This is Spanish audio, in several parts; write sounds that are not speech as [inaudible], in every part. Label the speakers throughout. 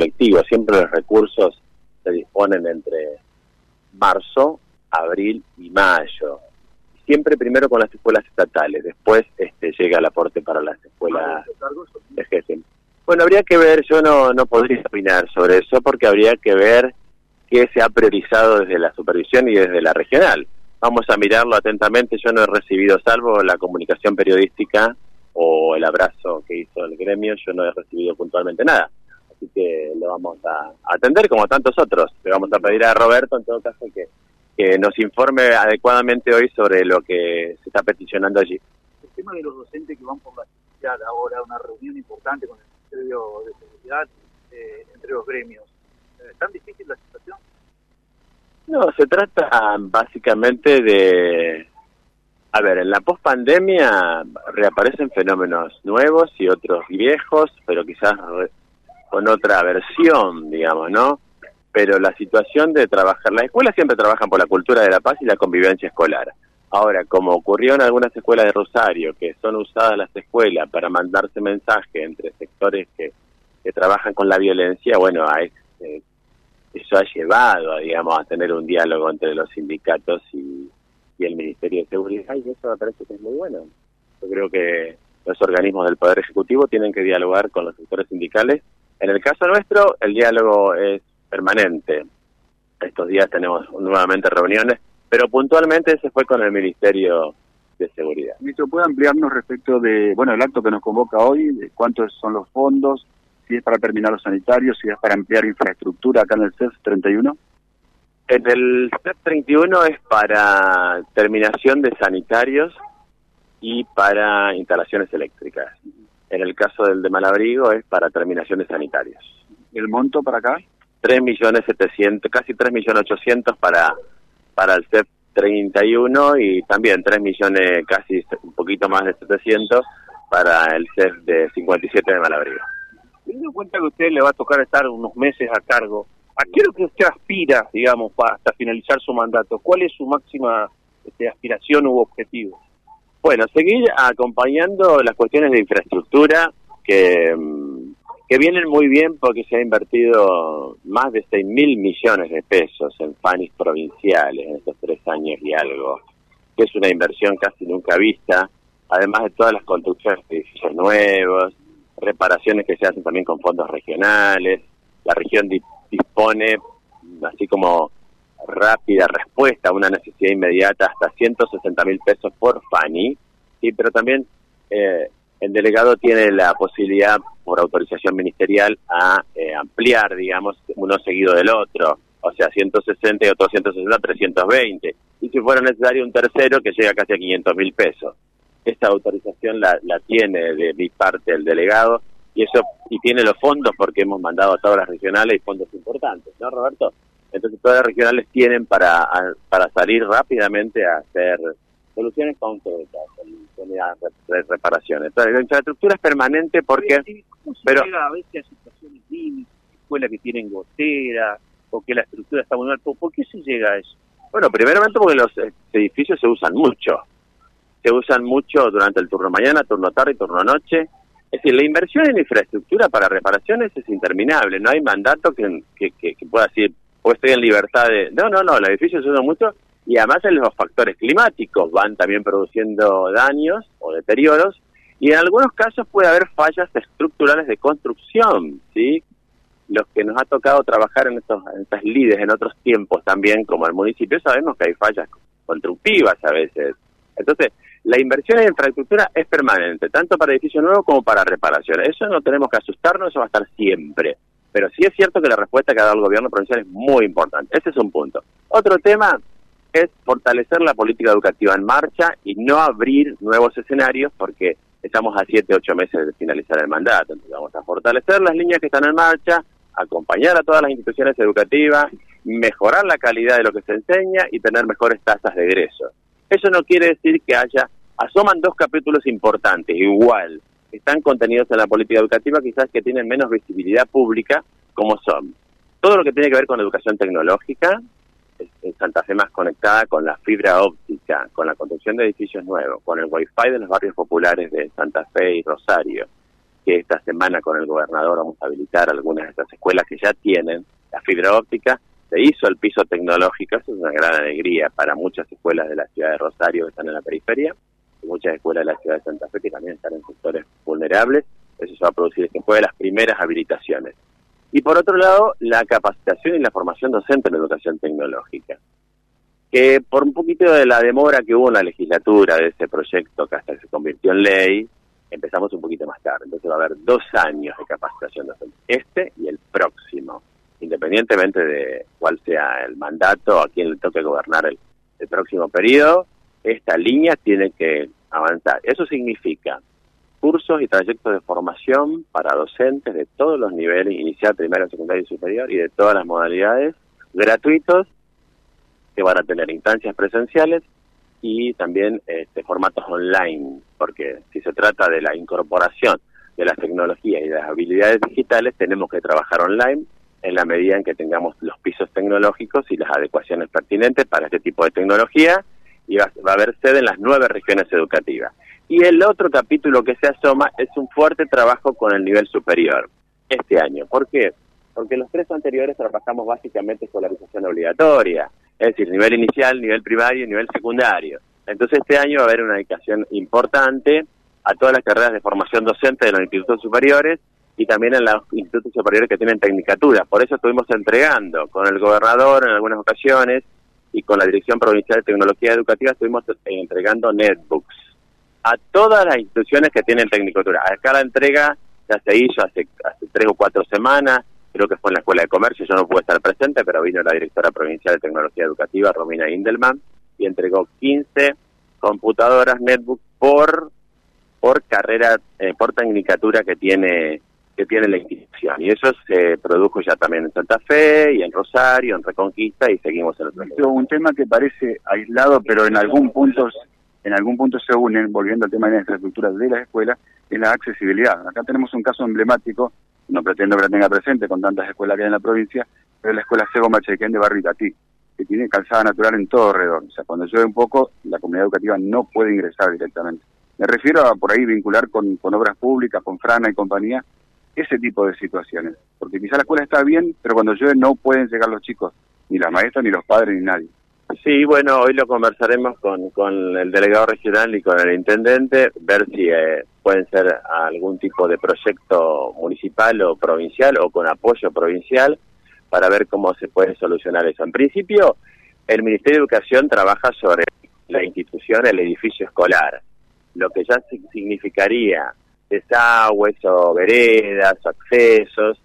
Speaker 1: electivo. Siempre los recursos se disponen entre marzo, abril y mayo. Siempre primero con las escuelas estatales, después este, llega el aporte para las escuelas de GESEM. Bueno, habría que ver, yo no, no podría opinar sobre eso porque habría que ver qué se ha priorizado desde la supervisión y desde la regional. Vamos a mirarlo atentamente, yo no he recibido, salvo la comunicación periodística o el abrazo que hizo el gremio, yo no he recibido puntualmente nada. Así que lo vamos a atender como tantos otros. Le vamos a pedir a Roberto, en todo caso, que, que nos informe adecuadamente hoy sobre lo que se está peticionando allí.
Speaker 2: El tema de los docentes que van por la ciudad ahora, una reunión importante con el Ministerio de Seguridad eh, entre los gremios. ¿Es tan difícil la situación?
Speaker 1: No, se trata básicamente de... A ver, en la pospandemia reaparecen fenómenos nuevos y otros viejos, pero quizás con otra versión, digamos, ¿no? Pero la situación de trabajar, las escuelas siempre trabajan por la cultura de la paz y la convivencia escolar. Ahora, como ocurrió en algunas escuelas de Rosario, que son usadas las escuelas para mandarse mensaje entre sectores que, trabajan con la violencia, bueno, a, eh, eso ha llevado, digamos, a tener un diálogo entre los sindicatos y, el Ministerio de Seguridad, y eso me parece que es muy bueno. Yo creo que los organismos del Poder Ejecutivo tienen que dialogar con los sectores sindicales. En el caso nuestro, el diálogo es permanente. Estos días tenemos nuevamente reuniones pero puntualmente se fue con el Ministerio de Seguridad.
Speaker 2: Ministro, ¿puede ampliarnos respecto de, bueno, el acto que nos convoca hoy, de cuántos son los fondos, si es para terminar los sanitarios, si es para ampliar infraestructura acá en el CEF 31?
Speaker 1: En el CEF 31 es para terminación de sanitarios y para instalaciones eléctricas. En el caso del de Malabrigo es para terminación de sanitarios.
Speaker 2: ¿El monto para acá?
Speaker 1: 3 millones 700, casi 3 millones 800 para para el CEP 31 y también 3 millones, casi un poquito más de 700 para el CEP de 57 de Malabrigo.
Speaker 2: Teniendo en cuenta que a usted le va a tocar estar unos meses a cargo, ¿a qué es lo que usted aspira, digamos, para hasta finalizar su mandato? ¿Cuál es su máxima este, aspiración u objetivo?
Speaker 1: Bueno, seguir acompañando las cuestiones de infraestructura que mm, que vienen muy bien porque se ha invertido más de 6 mil millones de pesos en FANIS provinciales en estos tres años y algo, que es una inversión casi nunca vista, además de todas las construcciones de edificios nuevos, reparaciones que se hacen también con fondos regionales, la región dispone, así como rápida respuesta a una necesidad inmediata, hasta 160 mil pesos por FANI, sí, pero también eh, el delegado tiene la posibilidad, por autorización ministerial, a eh, ampliar, digamos, uno seguido del otro, o sea, 160 y otro 160, 320. Y si fuera necesario un tercero, que llega casi a 500 mil pesos. Esta autorización la, la tiene de mi parte el delegado y eso y tiene los fondos porque hemos mandado a todas las regionales y fondos importantes, ¿no, Roberto? Entonces todas las regionales tienen para, para salir rápidamente a hacer soluciones concretas, de reparaciones. la infraestructura es permanente porque...
Speaker 2: pero llega a veces a situaciones límites, escuelas que tienen gotera, o que la estructura está muy mal? ¿Por qué se llega a eso?
Speaker 1: Bueno, primeramente porque los edificios se usan mucho. Se usan mucho durante el turno mañana, turno tarde y turno noche. Es decir, la inversión en infraestructura para reparaciones es interminable. No hay mandato que, que, que, pueda decir, o estoy en libertad de... No, no, no, los edificios usan mucho y además en los factores climáticos van también produciendo daños o deterioros y en algunos casos puede haber fallas estructurales de construcción, ¿sí? Los que nos ha tocado trabajar en, estos, en estas lides en otros tiempos también, como el municipio, sabemos que hay fallas constructivas a veces. Entonces, la inversión en infraestructura es permanente, tanto para edificios nuevos como para reparaciones. Eso no tenemos que asustarnos, eso va a estar siempre. Pero sí es cierto que la respuesta que ha dado el gobierno provincial es muy importante. Ese es un punto. Otro tema es fortalecer la política educativa en marcha y no abrir nuevos escenarios porque estamos a siete, ocho meses de finalizar el mandato. Entonces vamos a fortalecer las líneas que están en marcha, acompañar a todas las instituciones educativas, mejorar la calidad de lo que se enseña y tener mejores tasas de egreso. Eso no quiere decir que haya, asoman dos capítulos importantes, igual, están contenidos en la política educativa, quizás que tienen menos visibilidad pública, como son todo lo que tiene que ver con educación tecnológica, en Santa Fe más conectada con la fibra óptica, con la construcción de edificios nuevos, con el wifi de los barrios populares de Santa Fe y Rosario, que esta semana con el gobernador vamos a habilitar algunas de estas escuelas que ya tienen la fibra óptica. Se hizo el piso tecnológico, eso es una gran alegría para muchas escuelas de la ciudad de Rosario que están en la periferia, muchas escuelas de la ciudad de Santa Fe que también están en sectores vulnerables. Eso se va a producir después de las primeras habilitaciones. Y por otro lado, la capacitación y la formación docente en educación tecnológica que por un poquito de la demora que hubo en la legislatura de ese proyecto que hasta se convirtió en ley, empezamos un poquito más tarde. Entonces va a haber dos años de capacitación docente, este y el próximo, independientemente de cuál sea el mandato, a quién le toque gobernar el, el próximo periodo, esta línea tiene que avanzar. Eso significa cursos y trayectos de formación para docentes de todos los niveles, inicial, primario, secundario y superior, y de todas las modalidades, gratuitos que van a tener instancias presenciales y también este, formatos online, porque si se trata de la incorporación de las tecnologías y de las habilidades digitales, tenemos que trabajar online en la medida en que tengamos los pisos tecnológicos y las adecuaciones pertinentes para este tipo de tecnología y va, va a haber sede en las nueve regiones educativas. Y el otro capítulo que se asoma es un fuerte trabajo con el nivel superior este año. ¿Por qué? Porque los tres anteriores trabajamos básicamente escolarización obligatoria, es decir, nivel inicial, nivel primario y nivel secundario. Entonces este año va a haber una dedicación importante a todas las carreras de formación docente de los institutos superiores y también en los institutos superiores que tienen tecnicatura. Por eso estuvimos entregando con el gobernador en algunas ocasiones y con la Dirección Provincial de Tecnología Educativa estuvimos entregando netbooks a todas las instituciones que tienen tecnicatura. Acá la entrega ya se hizo hace, hace tres o cuatro semanas, creo que fue en la Escuela de Comercio, yo no pude estar presente, pero vino la directora provincial de Tecnología Educativa, Romina Indelman, y entregó 15 computadoras netbook por por carrera, eh, por tecnicatura que tiene que tiene la institución. Y eso se produjo ya también en Santa Fe y en Rosario, en Reconquista y seguimos en
Speaker 3: otro Un tema que parece aislado, pero en algún punto en algún punto se unen, volviendo al tema de la infraestructura de las escuelas, es la accesibilidad. Acá tenemos un caso emblemático no pretendo que la tenga presente con tantas escuelas que hay en la provincia, pero es la escuela Sego Machequén de Barrio Itatí, que tiene calzada natural en todo alrededor. O sea, cuando llueve un poco, la comunidad educativa no puede ingresar directamente. Me refiero a por ahí vincular con, con obras públicas, con Frana y compañía, ese tipo de situaciones. Porque quizá la escuela está bien, pero cuando llueve no pueden llegar los chicos, ni las maestras, ni los padres, ni nadie.
Speaker 1: Sí, bueno, hoy lo conversaremos con, con el delegado regional y con el intendente, ver si eh, pueden ser algún tipo de proyecto municipal o provincial o con apoyo provincial para ver cómo se puede solucionar eso. En principio, el Ministerio de Educación trabaja sobre la institución, el edificio escolar, lo que ya significaría desagües o veredas o accesos,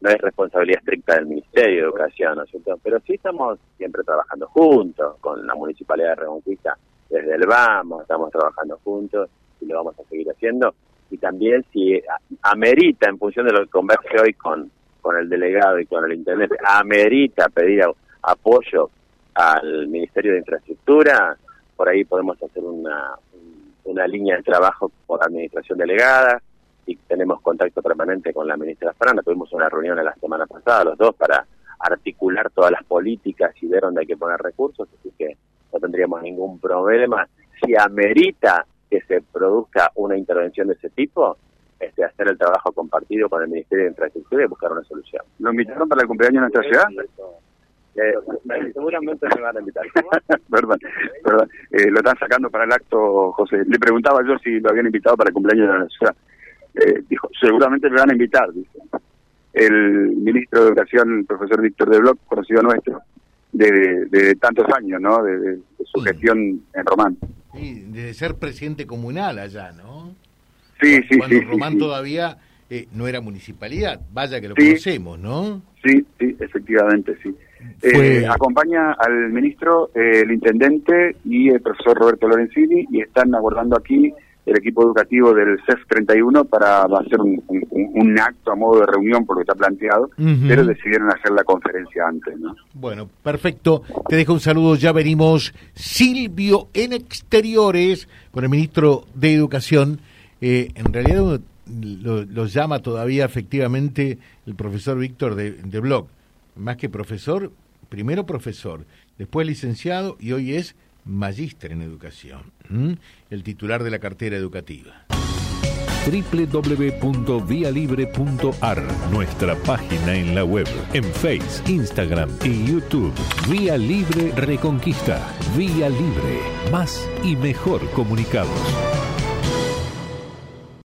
Speaker 1: no es responsabilidad estricta del Ministerio de Educación, ¿no es cierto? Pero sí estamos siempre trabajando juntos con la Municipalidad de Reconquista, desde el Vamos, estamos trabajando juntos y lo vamos a seguir haciendo. Y también si amerita, en función de lo que converge hoy con, con el delegado y con el intendente, amerita pedir apoyo al Ministerio de Infraestructura, por ahí podemos hacer una, una línea de trabajo por administración delegada y tenemos contacto permanente con la ministra Frana. Tuvimos una reunión la semana pasada, los dos, para articular todas las políticas y ver dónde hay que poner recursos, así que no tendríamos ningún problema. Si amerita que se produzca una intervención de ese tipo, este, hacer el trabajo compartido con el Ministerio de Infraestructura y buscar una solución.
Speaker 3: ¿Lo invitaron para el cumpleaños de nuestra ciudad?
Speaker 1: Eh, seguramente me van a invitar. [laughs]
Speaker 3: perdón, perdón. Eh, lo están sacando para el acto, José. Le preguntaba yo si lo habían invitado para el cumpleaños de la ciudad. Eh, dijo, seguramente me van a invitar, dice. El ministro de Educación, el profesor Víctor de Bloch, conocido nuestro, de, tantos años, ¿no? De, su gestión en Román.
Speaker 4: Sí, de ser presidente comunal allá, ¿no?
Speaker 3: Sí, sí,
Speaker 4: Cuando
Speaker 3: sí.
Speaker 4: Román todavía eh, no era municipalidad, vaya que lo conocemos, ¿no?
Speaker 3: Sí, sí, efectivamente, sí. Eh, acompaña al ministro, eh, el intendente y el profesor Roberto Lorenzini y están abordando aquí el equipo educativo del CEF 31 para hacer un, un, acto a modo de reunión por lo que está planteado, pero decidieron hacer la conferencia antes. ¿no?
Speaker 4: Bueno, perfecto. Te dejo un saludo. Ya venimos Silvio en exteriores con el ministro de Educación. Eh, en realidad lo, llama todavía efectivamente el profesor Víctor de, de Bloch. Más que profesor, primero profesor, después licenciado y hoy es magíster en educación, el titular de la cartera educativa.
Speaker 5: www.vialibre.ar, nuestra página en la web, en Face, Instagram y YouTube. Vía Libre Reconquista. Vía Libre. Más y mejor comunicados.